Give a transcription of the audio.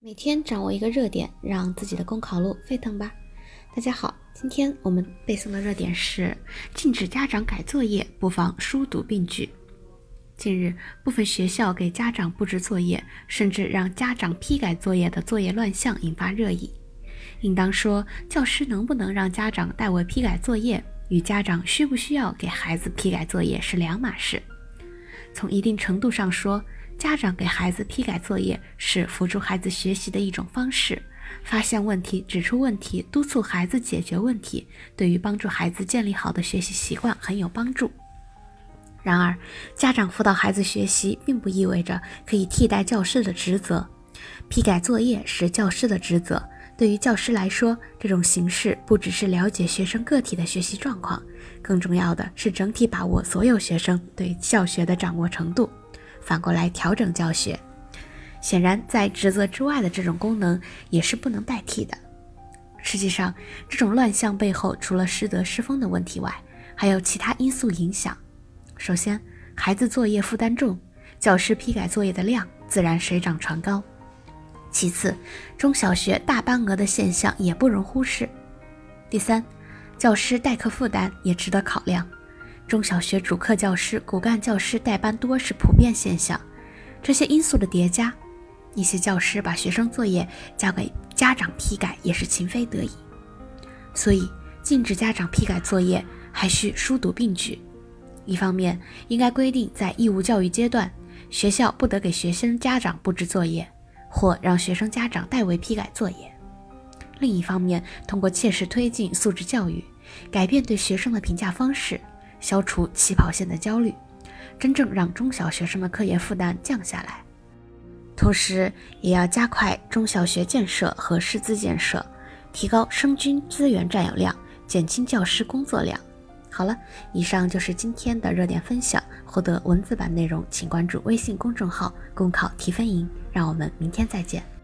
每天掌握一个热点，让自己的公考路沸腾吧！大家好，今天我们背诵的热点是禁止家长改作业，不妨书读并举。近日，部分学校给家长布置作业，甚至让家长批改作业的作业乱象引发热议。应当说，教师能不能让家长代为批改作业，与家长需不需要给孩子批改作业是两码事。从一定程度上说，家长给孩子批改作业是辅助孩子学习的一种方式，发现问题、指出问题、督促孩子解决问题，对于帮助孩子建立好的学习习惯很有帮助。然而，家长辅导孩子学习，并不意味着可以替代教师的职责。批改作业是教师的职责，对于教师来说，这种形式不只是了解学生个体的学习状况，更重要的是整体把握所有学生对教学的掌握程度。反过来调整教学，显然在职责之外的这种功能也是不能代替的。实际上，这种乱象背后除了师德师风的问题外，还有其他因素影响。首先，孩子作业负担重，教师批改作业的量自然水涨船高。其次，中小学大班额的现象也不容忽视。第三，教师代课负担也值得考量。中小学主课教师、骨干教师代班多是普遍现象，这些因素的叠加，一些教师把学生作业交给家长批改也是情非得已。所以，禁止家长批改作业还需疏读并举。一方面，应该规定在义务教育阶段，学校不得给学生家长布置作业，或让学生家长代为批改作业；另一方面，通过切实推进素质教育，改变对学生的评价方式。消除起跑线的焦虑，真正让中小学生的课业负担降下来。同时，也要加快中小学建设和师资建设，提高生均资源占有量，减轻教师工作量。好了，以上就是今天的热点分享。获得文字版内容，请关注微信公众号“公考提分营”。让我们明天再见。